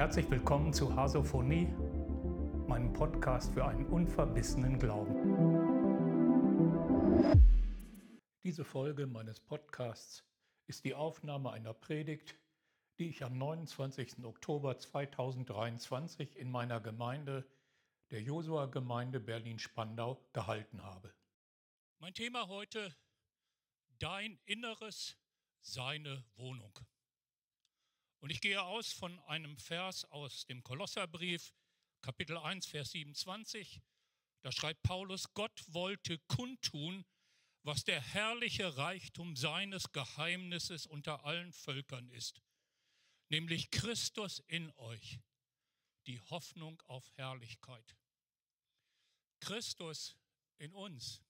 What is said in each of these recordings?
herzlich willkommen zu Hasophonie, meinem Podcast für einen unverbissenen Glauben. Diese Folge meines Podcasts ist die Aufnahme einer Predigt, die ich am 29. Oktober 2023 in meiner Gemeinde, der Josua-Gemeinde Berlin-Spandau, gehalten habe. Mein Thema heute, dein Inneres, seine Wohnung. Und ich gehe aus von einem Vers aus dem Kolosserbrief, Kapitel 1, Vers 27. Da schreibt Paulus, Gott wollte kundtun, was der herrliche Reichtum seines Geheimnisses unter allen Völkern ist, nämlich Christus in euch, die Hoffnung auf Herrlichkeit. Christus in uns,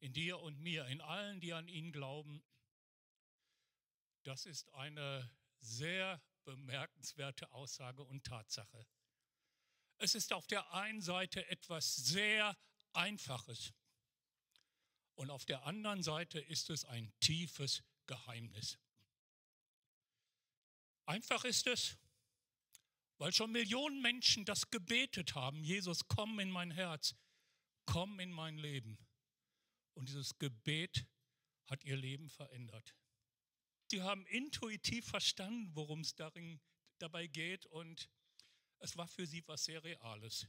in dir und mir, in allen, die an ihn glauben, das ist eine sehr bemerkenswerte Aussage und Tatsache. Es ist auf der einen Seite etwas sehr Einfaches und auf der anderen Seite ist es ein tiefes Geheimnis. Einfach ist es, weil schon Millionen Menschen das gebetet haben, Jesus, komm in mein Herz, komm in mein Leben. Und dieses Gebet hat ihr Leben verändert. Sie haben intuitiv verstanden, worum es darin, dabei geht und es war für sie was sehr Reales.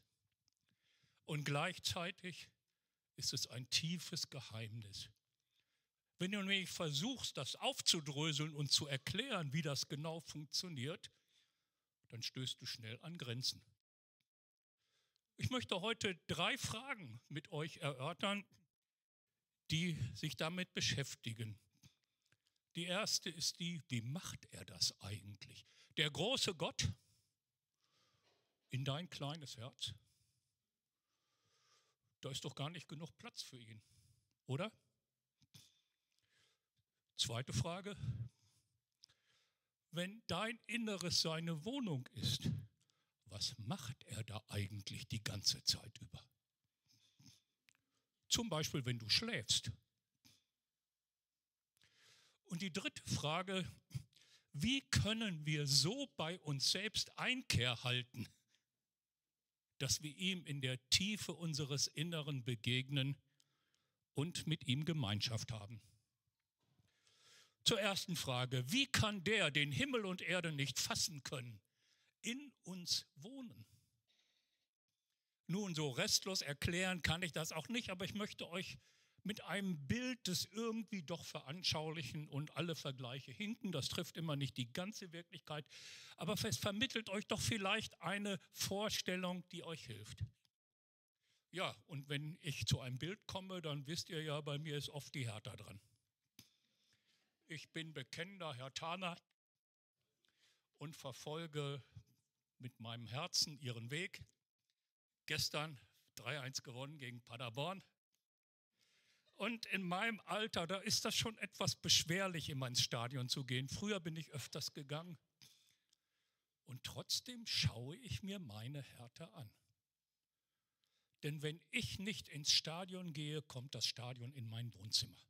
Und gleichzeitig ist es ein tiefes Geheimnis. Wenn du nämlich versuchst, das aufzudröseln und zu erklären, wie das genau funktioniert, dann stößt du schnell an Grenzen. Ich möchte heute drei Fragen mit euch erörtern, die sich damit beschäftigen. Die erste ist die, wie macht er das eigentlich? Der große Gott in dein kleines Herz. Da ist doch gar nicht genug Platz für ihn, oder? Zweite Frage. Wenn dein Inneres seine Wohnung ist, was macht er da eigentlich die ganze Zeit über? Zum Beispiel, wenn du schläfst. Und die dritte Frage, wie können wir so bei uns selbst Einkehr halten, dass wir ihm in der Tiefe unseres Inneren begegnen und mit ihm Gemeinschaft haben? Zur ersten Frage, wie kann der, den Himmel und Erde nicht fassen können, in uns wohnen? Nun, so restlos erklären kann ich das auch nicht, aber ich möchte euch mit einem Bild des irgendwie doch veranschaulichen und alle Vergleiche hinken. Das trifft immer nicht die ganze Wirklichkeit, aber es vermittelt euch doch vielleicht eine Vorstellung, die euch hilft. Ja, und wenn ich zu einem Bild komme, dann wisst ihr ja, bei mir ist oft die Hertha dran. Ich bin bekennender Hertaner und verfolge mit meinem Herzen ihren Weg. Gestern 3-1 gewonnen gegen Paderborn. Und in meinem Alter, da ist das schon etwas beschwerlich, immer ins Stadion zu gehen. Früher bin ich öfters gegangen. Und trotzdem schaue ich mir meine Härte an. Denn wenn ich nicht ins Stadion gehe, kommt das Stadion in mein Wohnzimmer.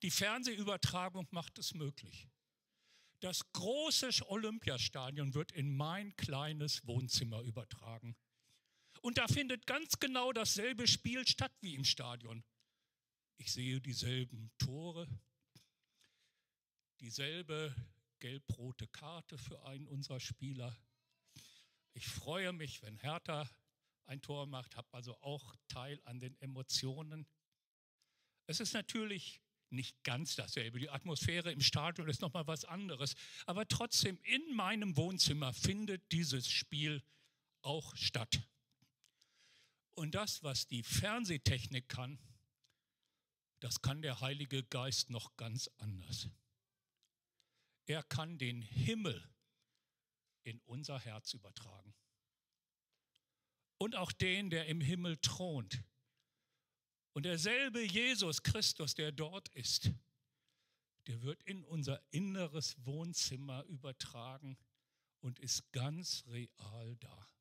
Die Fernsehübertragung macht es möglich. Das große Olympiastadion wird in mein kleines Wohnzimmer übertragen. Und da findet ganz genau dasselbe Spiel statt wie im Stadion. Ich sehe dieselben Tore, dieselbe gelb-rote Karte für einen unserer Spieler. Ich freue mich, wenn Hertha ein Tor macht, habe also auch Teil an den Emotionen. Es ist natürlich nicht ganz dasselbe. Die Atmosphäre im Stadion ist nochmal was anderes. Aber trotzdem, in meinem Wohnzimmer findet dieses Spiel auch statt. Und das, was die Fernsehtechnik kann, das kann der Heilige Geist noch ganz anders. Er kann den Himmel in unser Herz übertragen. Und auch den, der im Himmel thront. Und derselbe Jesus Christus, der dort ist, der wird in unser inneres Wohnzimmer übertragen und ist ganz real da.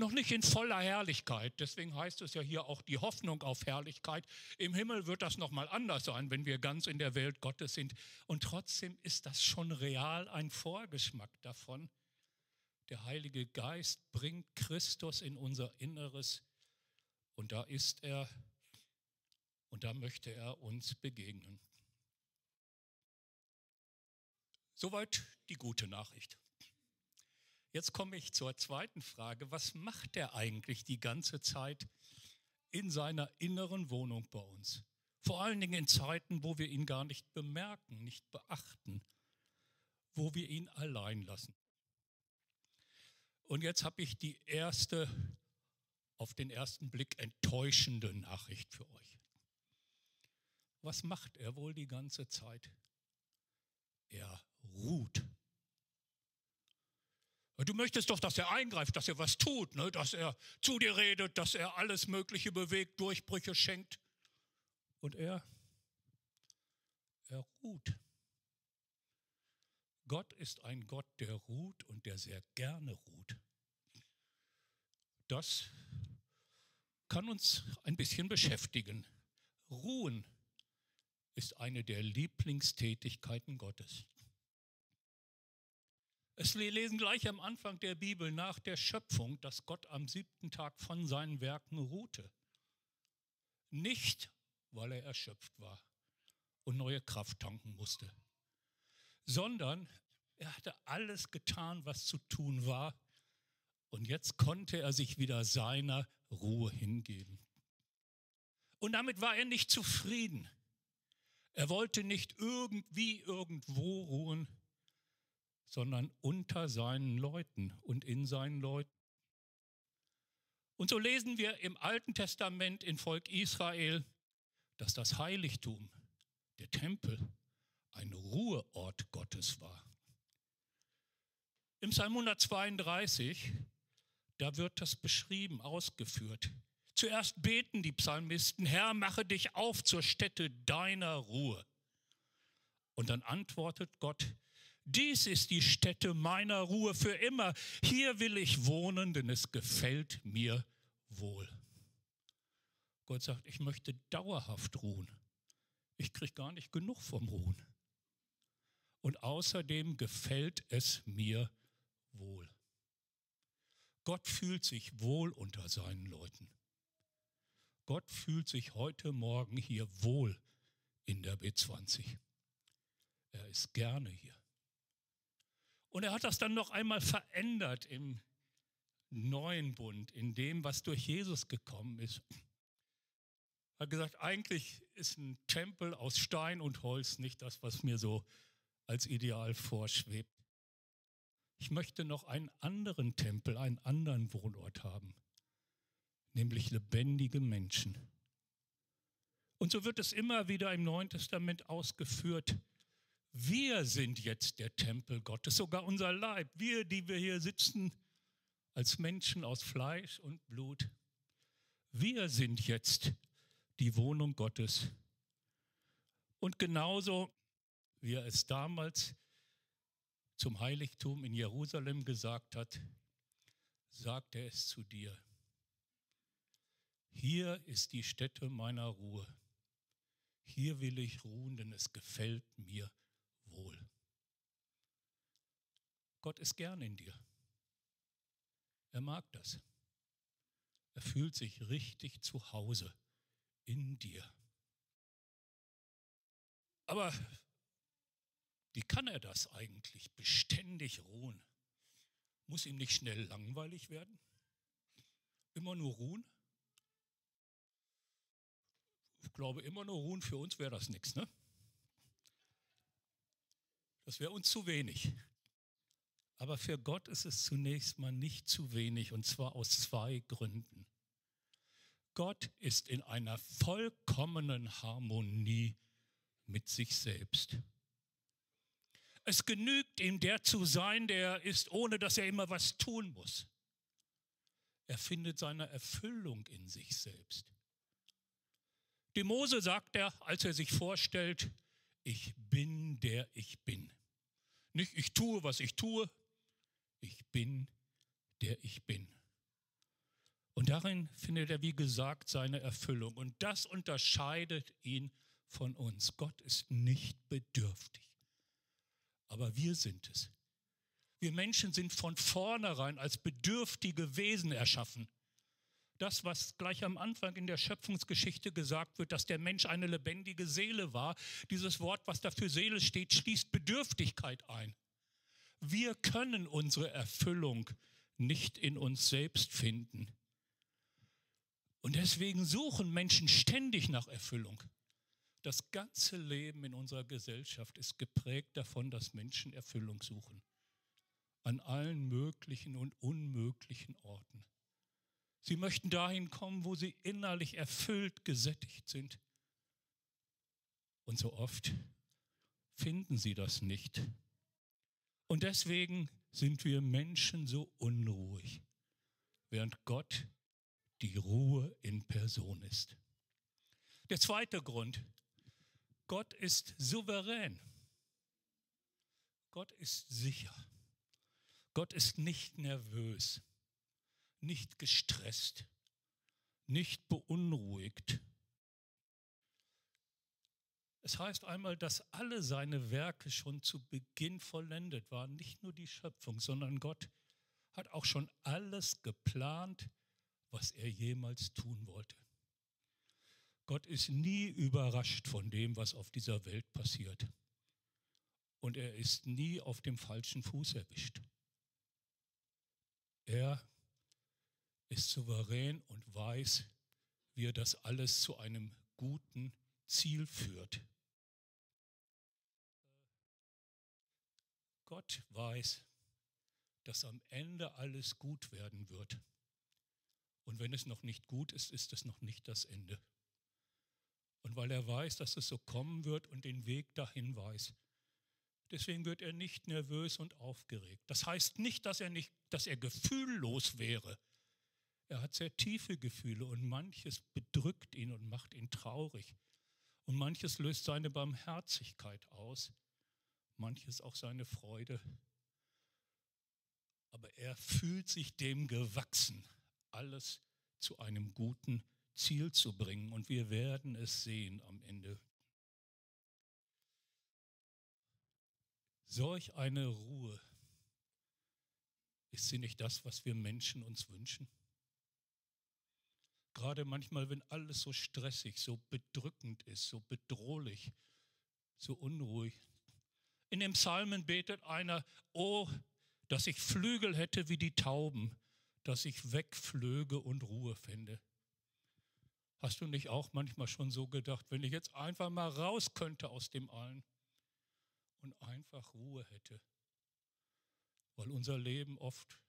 Noch nicht in voller Herrlichkeit. Deswegen heißt es ja hier auch die Hoffnung auf Herrlichkeit. Im Himmel wird das nochmal anders sein, wenn wir ganz in der Welt Gottes sind. Und trotzdem ist das schon real ein Vorgeschmack davon. Der Heilige Geist bringt Christus in unser Inneres und da ist er und da möchte er uns begegnen. Soweit die gute Nachricht. Jetzt komme ich zur zweiten Frage. Was macht er eigentlich die ganze Zeit in seiner inneren Wohnung bei uns? Vor allen Dingen in Zeiten, wo wir ihn gar nicht bemerken, nicht beachten, wo wir ihn allein lassen. Und jetzt habe ich die erste, auf den ersten Blick enttäuschende Nachricht für euch. Was macht er wohl die ganze Zeit? Er ruht. Du möchtest doch, dass er eingreift, dass er was tut, ne? dass er zu dir redet, dass er alles Mögliche bewegt, Durchbrüche schenkt. Und er, er ruht. Gott ist ein Gott, der ruht und der sehr gerne ruht. Das kann uns ein bisschen beschäftigen. Ruhen ist eine der Lieblingstätigkeiten Gottes. Es lesen gleich am Anfang der Bibel nach der Schöpfung, dass Gott am siebten Tag von seinen Werken ruhte. Nicht, weil er erschöpft war und neue Kraft tanken musste, sondern er hatte alles getan, was zu tun war. Und jetzt konnte er sich wieder seiner Ruhe hingeben. Und damit war er nicht zufrieden. Er wollte nicht irgendwie irgendwo ruhen, sondern unter seinen Leuten und in seinen Leuten. Und so lesen wir im Alten Testament in Volk Israel, dass das Heiligtum, der Tempel, ein Ruheort Gottes war. Im Psalm 132, da wird das beschrieben, ausgeführt. Zuerst beten die Psalmisten, Herr, mache dich auf zur Stätte deiner Ruhe. Und dann antwortet Gott, dies ist die Stätte meiner Ruhe für immer. Hier will ich wohnen, denn es gefällt mir wohl. Gott sagt, ich möchte dauerhaft ruhen. Ich kriege gar nicht genug vom Ruhen. Und außerdem gefällt es mir wohl. Gott fühlt sich wohl unter seinen Leuten. Gott fühlt sich heute Morgen hier wohl in der B20. Er ist gerne hier. Und er hat das dann noch einmal verändert im neuen Bund, in dem, was durch Jesus gekommen ist. Er hat gesagt, eigentlich ist ein Tempel aus Stein und Holz nicht das, was mir so als Ideal vorschwebt. Ich möchte noch einen anderen Tempel, einen anderen Wohnort haben, nämlich lebendige Menschen. Und so wird es immer wieder im Neuen Testament ausgeführt, wir sind jetzt der Tempel Gottes, sogar unser Leib. Wir, die wir hier sitzen als Menschen aus Fleisch und Blut. Wir sind jetzt die Wohnung Gottes. Und genauso wie er es damals zum Heiligtum in Jerusalem gesagt hat, sagt er es zu dir. Hier ist die Stätte meiner Ruhe. Hier will ich ruhen, denn es gefällt mir wohl. Gott ist gern in dir. Er mag das. Er fühlt sich richtig zu Hause in dir. Aber wie kann er das eigentlich beständig ruhen? Muss ihm nicht schnell langweilig werden? Immer nur ruhen? Ich glaube, immer nur ruhen für uns wäre das nichts, ne? Das wäre uns zu wenig. Aber für Gott ist es zunächst mal nicht zu wenig, und zwar aus zwei Gründen. Gott ist in einer vollkommenen Harmonie mit sich selbst. Es genügt ihm, der zu sein, der er ist, ohne dass er immer was tun muss. Er findet seine Erfüllung in sich selbst. Dem Mose sagt er, als er sich vorstellt, ich bin der ich bin. Nicht ich tue, was ich tue, ich bin der ich bin. Und darin findet er, wie gesagt, seine Erfüllung. Und das unterscheidet ihn von uns. Gott ist nicht bedürftig, aber wir sind es. Wir Menschen sind von vornherein als bedürftige Wesen erschaffen. Das, was gleich am Anfang in der Schöpfungsgeschichte gesagt wird, dass der Mensch eine lebendige Seele war, dieses Wort, was da für Seele steht, schließt Bedürftigkeit ein. Wir können unsere Erfüllung nicht in uns selbst finden. Und deswegen suchen Menschen ständig nach Erfüllung. Das ganze Leben in unserer Gesellschaft ist geprägt davon, dass Menschen Erfüllung suchen an allen möglichen und unmöglichen Orten. Sie möchten dahin kommen, wo sie innerlich erfüllt, gesättigt sind. Und so oft finden sie das nicht. Und deswegen sind wir Menschen so unruhig, während Gott die Ruhe in Person ist. Der zweite Grund, Gott ist souverän. Gott ist sicher. Gott ist nicht nervös, nicht gestresst, nicht beunruhigt. Es heißt einmal, dass alle seine Werke schon zu Beginn vollendet waren, nicht nur die Schöpfung, sondern Gott hat auch schon alles geplant, was er jemals tun wollte. Gott ist nie überrascht von dem, was auf dieser Welt passiert. Und er ist nie auf dem falschen Fuß erwischt. Er ist souverän und weiß, wie er das alles zu einem guten Ziel führt. Gott weiß, dass am Ende alles gut werden wird. Und wenn es noch nicht gut ist, ist es noch nicht das Ende. Und weil er weiß, dass es so kommen wird und den Weg dahin weiß, Deswegen wird er nicht nervös und aufgeregt. Das heißt nicht, dass er, nicht, dass er gefühllos wäre. Er hat sehr tiefe Gefühle und manches bedrückt ihn und macht ihn traurig. Und manches löst seine Barmherzigkeit aus, manches auch seine Freude. Aber er fühlt sich dem gewachsen, alles zu einem guten Ziel zu bringen. Und wir werden es sehen am Ende Solch eine Ruhe, ist sie nicht das, was wir Menschen uns wünschen? Gerade manchmal, wenn alles so stressig, so bedrückend ist, so bedrohlich, so unruhig. In dem Psalmen betet einer, oh, dass ich Flügel hätte wie die Tauben, dass ich wegflöge und Ruhe fände. Hast du nicht auch manchmal schon so gedacht, wenn ich jetzt einfach mal raus könnte aus dem allen? und einfach Ruhe hätte, weil unser Leben oft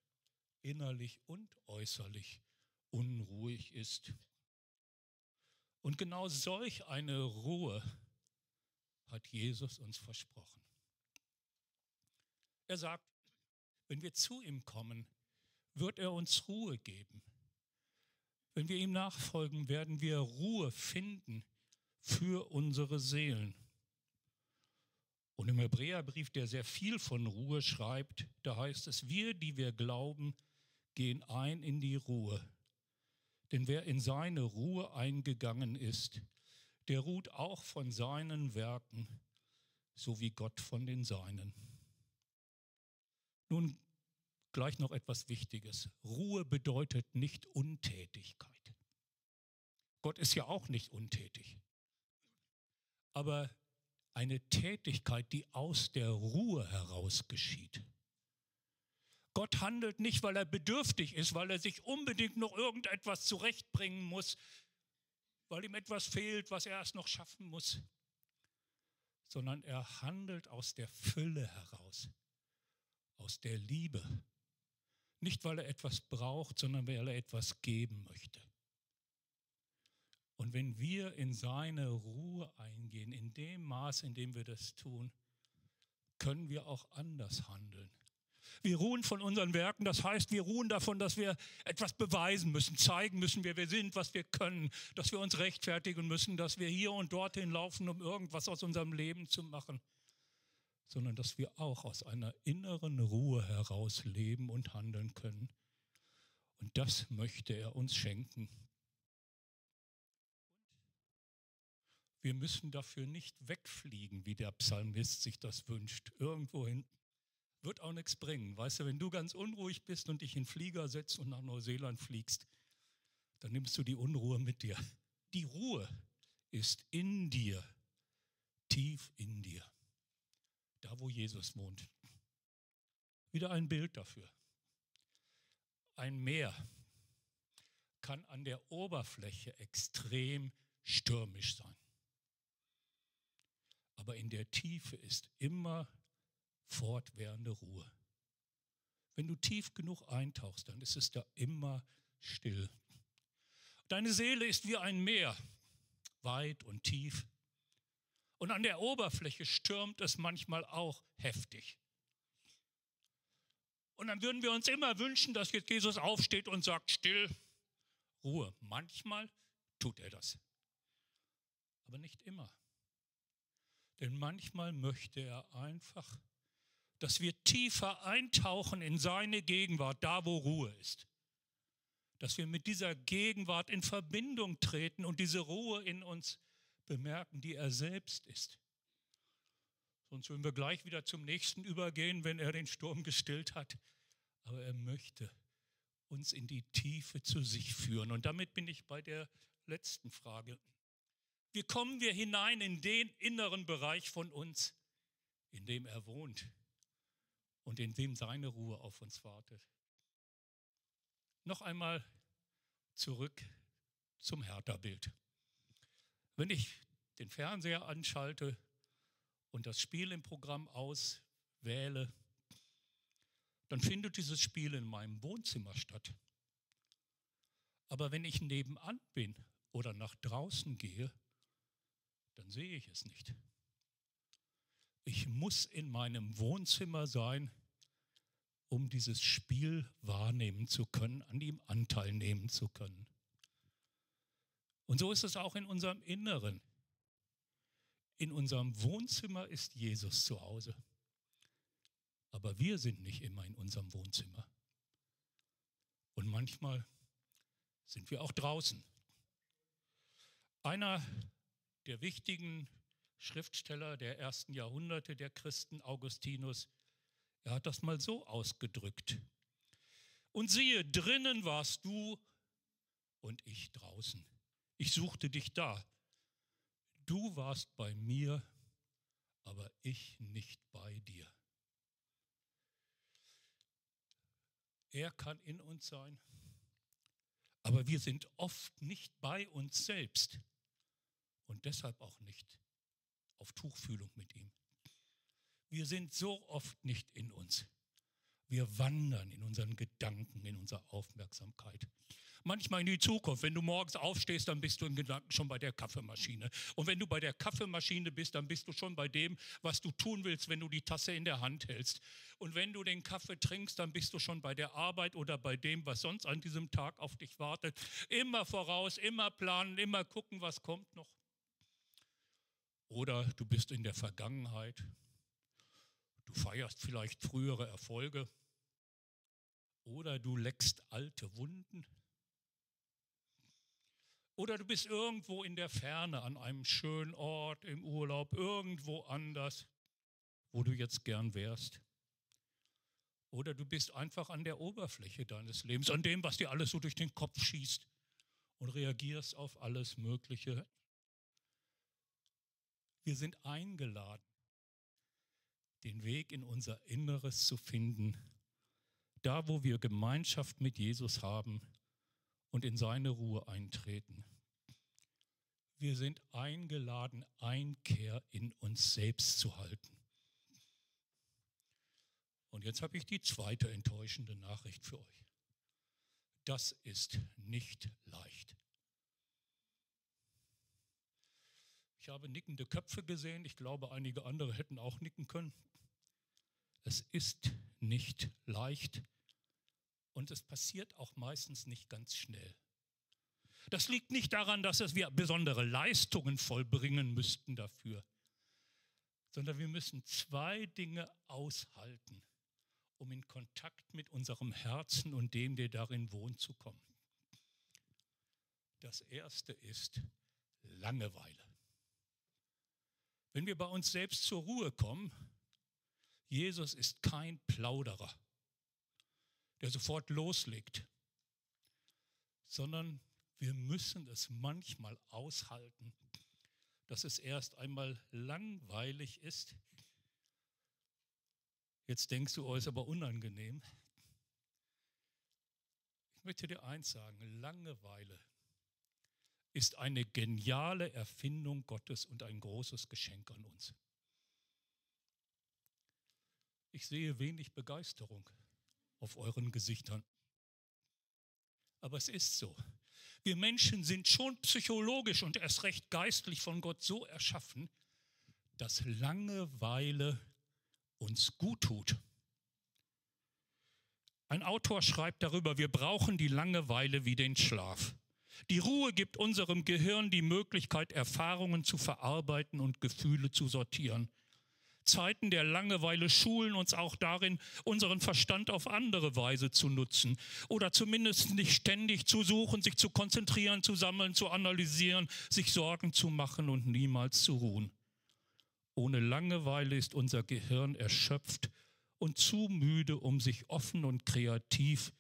innerlich und äußerlich unruhig ist. Und genau solch eine Ruhe hat Jesus uns versprochen. Er sagt, wenn wir zu ihm kommen, wird er uns Ruhe geben. Wenn wir ihm nachfolgen, werden wir Ruhe finden für unsere Seelen. Und im Hebräerbrief, der sehr viel von Ruhe schreibt, da heißt es, wir, die wir glauben, gehen ein in die Ruhe. Denn wer in seine Ruhe eingegangen ist, der ruht auch von seinen Werken, so wie Gott von den seinen. Nun gleich noch etwas Wichtiges. Ruhe bedeutet nicht Untätigkeit. Gott ist ja auch nicht untätig. Aber eine Tätigkeit, die aus der Ruhe heraus geschieht. Gott handelt nicht, weil er bedürftig ist, weil er sich unbedingt noch irgendetwas zurechtbringen muss, weil ihm etwas fehlt, was er erst noch schaffen muss, sondern er handelt aus der Fülle heraus, aus der Liebe. Nicht, weil er etwas braucht, sondern weil er etwas geben möchte. Und wenn wir in seine Ruhe eingehen, in dem Maß, in dem wir das tun, können wir auch anders handeln. Wir ruhen von unseren Werken, das heißt, wir ruhen davon, dass wir etwas beweisen müssen, zeigen müssen, wer wir sind, was wir können, dass wir uns rechtfertigen müssen, dass wir hier und dorthin laufen, um irgendwas aus unserem Leben zu machen, sondern dass wir auch aus einer inneren Ruhe heraus leben und handeln können. Und das möchte er uns schenken. Wir müssen dafür nicht wegfliegen, wie der Psalmist sich das wünscht. Irgendwohin wird auch nichts bringen. Weißt du, wenn du ganz unruhig bist und dich in den Flieger setzt und nach Neuseeland fliegst, dann nimmst du die Unruhe mit dir. Die Ruhe ist in dir, tief in dir, da wo Jesus wohnt. Wieder ein Bild dafür. Ein Meer kann an der Oberfläche extrem stürmisch sein aber in der Tiefe ist immer fortwährende Ruhe. Wenn du tief genug eintauchst, dann ist es da immer still. Deine Seele ist wie ein Meer, weit und tief. Und an der Oberfläche stürmt es manchmal auch heftig. Und dann würden wir uns immer wünschen, dass jetzt Jesus aufsteht und sagt, still, Ruhe. Manchmal tut er das, aber nicht immer. Denn manchmal möchte er einfach, dass wir tiefer eintauchen in seine Gegenwart, da wo Ruhe ist. Dass wir mit dieser Gegenwart in Verbindung treten und diese Ruhe in uns bemerken, die er selbst ist. Sonst würden wir gleich wieder zum nächsten übergehen, wenn er den Sturm gestillt hat. Aber er möchte uns in die Tiefe zu sich führen. Und damit bin ich bei der letzten Frage. Wie kommen wir hinein in den inneren Bereich von uns, in dem er wohnt und in dem seine Ruhe auf uns wartet? Noch einmal zurück zum Hertha-Bild. Wenn ich den Fernseher anschalte und das Spiel im Programm auswähle, dann findet dieses Spiel in meinem Wohnzimmer statt. Aber wenn ich nebenan bin oder nach draußen gehe, dann sehe ich es nicht. Ich muss in meinem Wohnzimmer sein, um dieses Spiel wahrnehmen zu können, an ihm Anteil nehmen zu können. Und so ist es auch in unserem Inneren. In unserem Wohnzimmer ist Jesus zu Hause. Aber wir sind nicht immer in unserem Wohnzimmer. Und manchmal sind wir auch draußen. Einer der wichtigen Schriftsteller der ersten Jahrhunderte der Christen, Augustinus, er hat das mal so ausgedrückt. Und siehe, drinnen warst du und ich draußen. Ich suchte dich da. Du warst bei mir, aber ich nicht bei dir. Er kann in uns sein, aber wir sind oft nicht bei uns selbst und deshalb auch nicht auf Tuchfühlung mit ihm. Wir sind so oft nicht in uns. Wir wandern in unseren Gedanken, in unserer Aufmerksamkeit. Manchmal in die Zukunft. Wenn du morgens aufstehst, dann bist du in Gedanken schon bei der Kaffeemaschine. Und wenn du bei der Kaffeemaschine bist, dann bist du schon bei dem, was du tun willst, wenn du die Tasse in der Hand hältst. Und wenn du den Kaffee trinkst, dann bist du schon bei der Arbeit oder bei dem, was sonst an diesem Tag auf dich wartet. Immer voraus, immer planen, immer gucken, was kommt noch. Oder du bist in der Vergangenheit. Du feierst vielleicht frühere Erfolge. Oder du leckst alte Wunden. Oder du bist irgendwo in der Ferne an einem schönen Ort im Urlaub, irgendwo anders, wo du jetzt gern wärst. Oder du bist einfach an der Oberfläche deines Lebens, an dem, was dir alles so durch den Kopf schießt und reagierst auf alles Mögliche wir sind eingeladen, den Weg in unser Inneres zu finden, da wo wir Gemeinschaft mit Jesus haben und in seine Ruhe eintreten. Wir sind eingeladen, Einkehr in uns selbst zu halten. Und jetzt habe ich die zweite enttäuschende Nachricht für euch. Das ist nicht leicht. Ich habe nickende Köpfe gesehen. Ich glaube, einige andere hätten auch nicken können. Es ist nicht leicht und es passiert auch meistens nicht ganz schnell. Das liegt nicht daran, dass wir besondere Leistungen vollbringen müssten dafür, sondern wir müssen zwei Dinge aushalten um in Kontakt mit unserem Herzen und dem, der darin wohnt, zu kommen. Das erste ist Langeweile. Wenn wir bei uns selbst zur Ruhe kommen, Jesus ist kein Plauderer, der sofort loslegt, sondern wir müssen es manchmal aushalten, dass es erst einmal langweilig ist. Jetzt denkst du, oh, ist aber unangenehm. Ich möchte dir eins sagen, Langeweile ist eine geniale Erfindung Gottes und ein großes Geschenk an uns. Ich sehe wenig Begeisterung auf euren Gesichtern. Aber es ist so. Wir Menschen sind schon psychologisch und erst recht geistlich von Gott so erschaffen, dass Langeweile uns gut tut. Ein Autor schreibt darüber, wir brauchen die Langeweile wie den Schlaf. Die Ruhe gibt unserem Gehirn die Möglichkeit, Erfahrungen zu verarbeiten und Gefühle zu sortieren. Zeiten der Langeweile schulen uns auch darin, unseren Verstand auf andere Weise zu nutzen oder zumindest nicht ständig zu suchen, sich zu konzentrieren, zu sammeln, zu analysieren, sich Sorgen zu machen und niemals zu ruhen. Ohne Langeweile ist unser Gehirn erschöpft und zu müde, um sich offen und kreativ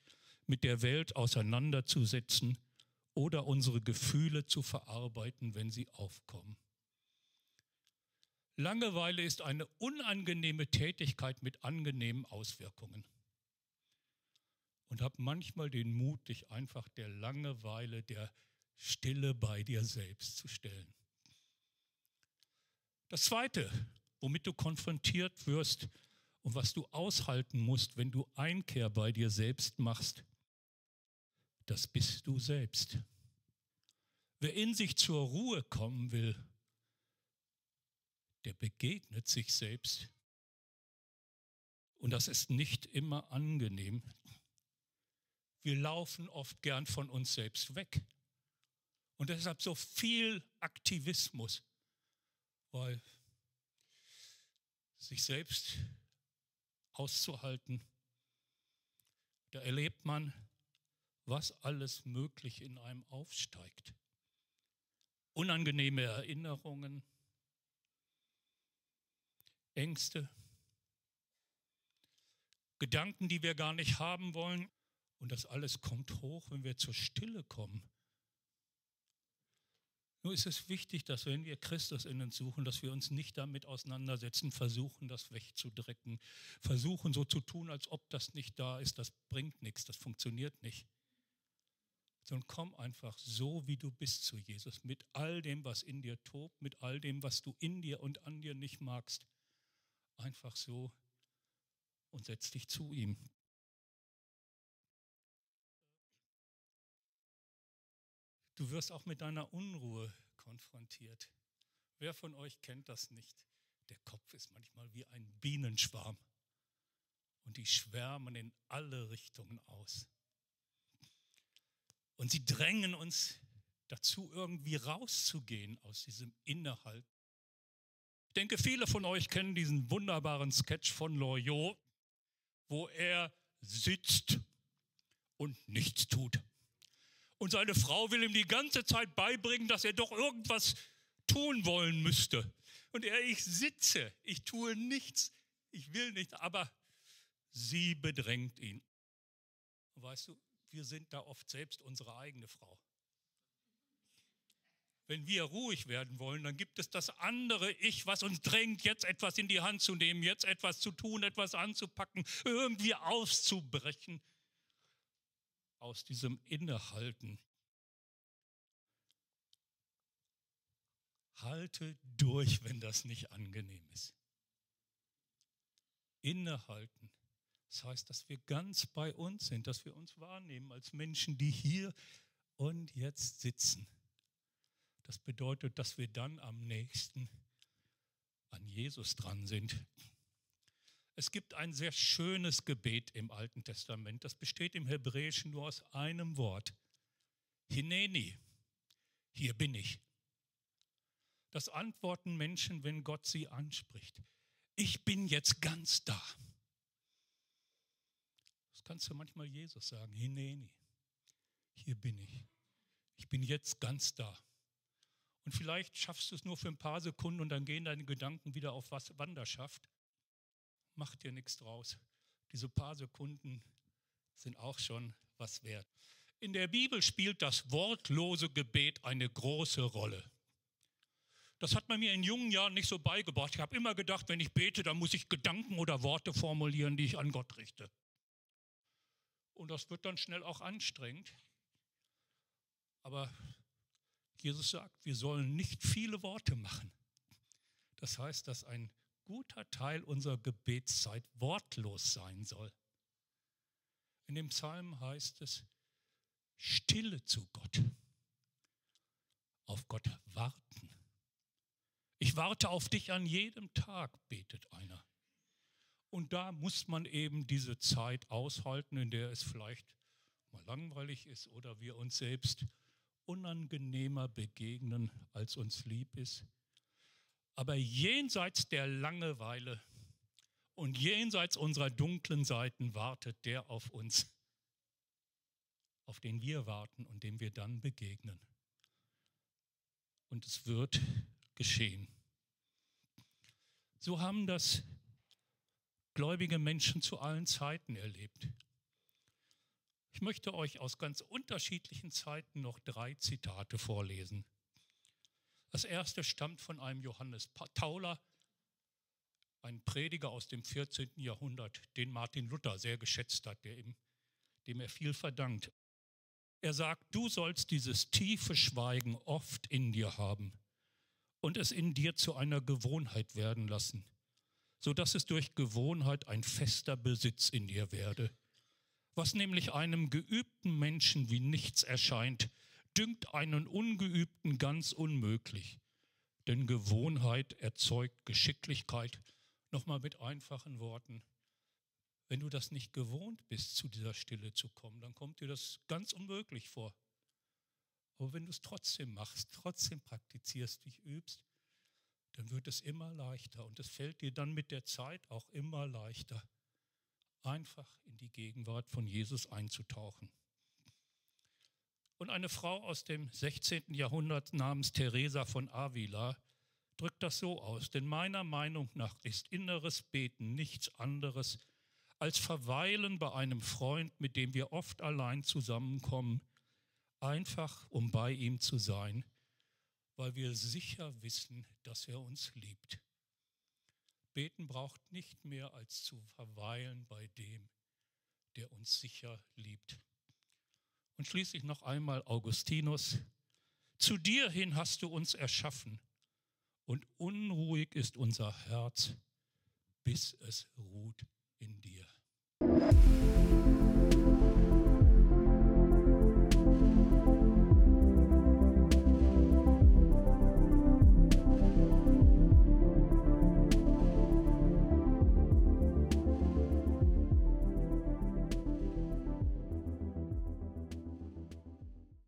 mit der Welt auseinanderzusetzen oder unsere Gefühle zu verarbeiten, wenn sie aufkommen. Langeweile ist eine unangenehme Tätigkeit mit angenehmen Auswirkungen. Und hab manchmal den Mut, dich einfach der Langeweile, der Stille bei dir selbst zu stellen. Das Zweite, womit du konfrontiert wirst und was du aushalten musst, wenn du Einkehr bei dir selbst machst, das bist du selbst. Wer in sich zur Ruhe kommen will, der begegnet sich selbst. Und das ist nicht immer angenehm. Wir laufen oft gern von uns selbst weg. Und deshalb so viel Aktivismus, weil sich selbst auszuhalten, da erlebt man, was alles möglich in einem aufsteigt. Unangenehme Erinnerungen, Ängste, Gedanken, die wir gar nicht haben wollen. Und das alles kommt hoch, wenn wir zur Stille kommen. Nur ist es wichtig, dass wenn wir Christus in uns suchen, dass wir uns nicht damit auseinandersetzen, versuchen, das wegzudrecken, versuchen so zu tun, als ob das nicht da ist. Das bringt nichts, das funktioniert nicht sondern komm einfach so, wie du bist zu Jesus, mit all dem, was in dir tobt, mit all dem, was du in dir und an dir nicht magst. Einfach so und setz dich zu ihm. Du wirst auch mit deiner Unruhe konfrontiert. Wer von euch kennt das nicht? Der Kopf ist manchmal wie ein Bienenschwarm und die schwärmen in alle Richtungen aus. Und sie drängen uns dazu, irgendwie rauszugehen aus diesem Innehalten. Ich denke, viele von euch kennen diesen wunderbaren Sketch von Loriot, wo er sitzt und nichts tut. Und seine Frau will ihm die ganze Zeit beibringen, dass er doch irgendwas tun wollen müsste. Und er, ich sitze, ich tue nichts, ich will nicht, aber sie bedrängt ihn. Weißt du, wir sind da oft selbst unsere eigene Frau. Wenn wir ruhig werden wollen, dann gibt es das andere Ich, was uns drängt, jetzt etwas in die Hand zu nehmen, jetzt etwas zu tun, etwas anzupacken, irgendwie auszubrechen aus diesem Innehalten. Halte durch, wenn das nicht angenehm ist. Innehalten das heißt, dass wir ganz bei uns sind, dass wir uns wahrnehmen als Menschen, die hier und jetzt sitzen. Das bedeutet, dass wir dann am nächsten an Jesus dran sind. Es gibt ein sehr schönes Gebet im Alten Testament. Das besteht im Hebräischen nur aus einem Wort. Hineni, hier bin ich. Das antworten Menschen, wenn Gott sie anspricht. Ich bin jetzt ganz da. Das kannst du manchmal Jesus sagen. Hineni, hier bin ich. Ich bin jetzt ganz da. Und vielleicht schaffst du es nur für ein paar Sekunden und dann gehen deine Gedanken wieder auf Wanderschaft. Mach dir nichts draus. Diese paar Sekunden sind auch schon was wert. In der Bibel spielt das wortlose Gebet eine große Rolle. Das hat man mir in jungen Jahren nicht so beigebracht. Ich habe immer gedacht, wenn ich bete, dann muss ich Gedanken oder Worte formulieren, die ich an Gott richte. Und das wird dann schnell auch anstrengend. Aber Jesus sagt, wir sollen nicht viele Worte machen. Das heißt, dass ein guter Teil unserer Gebetszeit wortlos sein soll. In dem Psalm heißt es, Stille zu Gott, auf Gott warten. Ich warte auf dich an jedem Tag, betet einer. Und da muss man eben diese Zeit aushalten, in der es vielleicht mal langweilig ist oder wir uns selbst unangenehmer begegnen, als uns lieb ist. Aber jenseits der Langeweile und jenseits unserer dunklen Seiten wartet der auf uns, auf den wir warten und dem wir dann begegnen. Und es wird geschehen. So haben das gläubige Menschen zu allen Zeiten erlebt. Ich möchte euch aus ganz unterschiedlichen Zeiten noch drei Zitate vorlesen. Das erste stammt von einem Johannes Tauler, ein Prediger aus dem 14. Jahrhundert, den Martin Luther sehr geschätzt hat, ihm, dem er viel verdankt. Er sagt, du sollst dieses tiefe Schweigen oft in dir haben und es in dir zu einer Gewohnheit werden lassen, sodass es durch Gewohnheit ein fester Besitz in dir werde. Was nämlich einem geübten Menschen wie nichts erscheint, dünkt einen Ungeübten ganz unmöglich. Denn Gewohnheit erzeugt Geschicklichkeit. Nochmal mit einfachen Worten. Wenn du das nicht gewohnt bist, zu dieser Stille zu kommen, dann kommt dir das ganz unmöglich vor. Aber wenn du es trotzdem machst, trotzdem praktizierst, dich übst, dann wird es immer leichter und es fällt dir dann mit der Zeit auch immer leichter, einfach in die Gegenwart von Jesus einzutauchen. Und eine Frau aus dem 16. Jahrhundert namens Teresa von Avila drückt das so aus, denn meiner Meinung nach ist inneres Beten nichts anderes als Verweilen bei einem Freund, mit dem wir oft allein zusammenkommen, einfach um bei ihm zu sein, weil wir sicher wissen, dass er uns liebt. Beten braucht nicht mehr als zu verweilen bei dem, der uns sicher liebt. Und schließlich noch einmal Augustinus. Zu dir hin hast du uns erschaffen und unruhig ist unser Herz, bis es ruht in dir.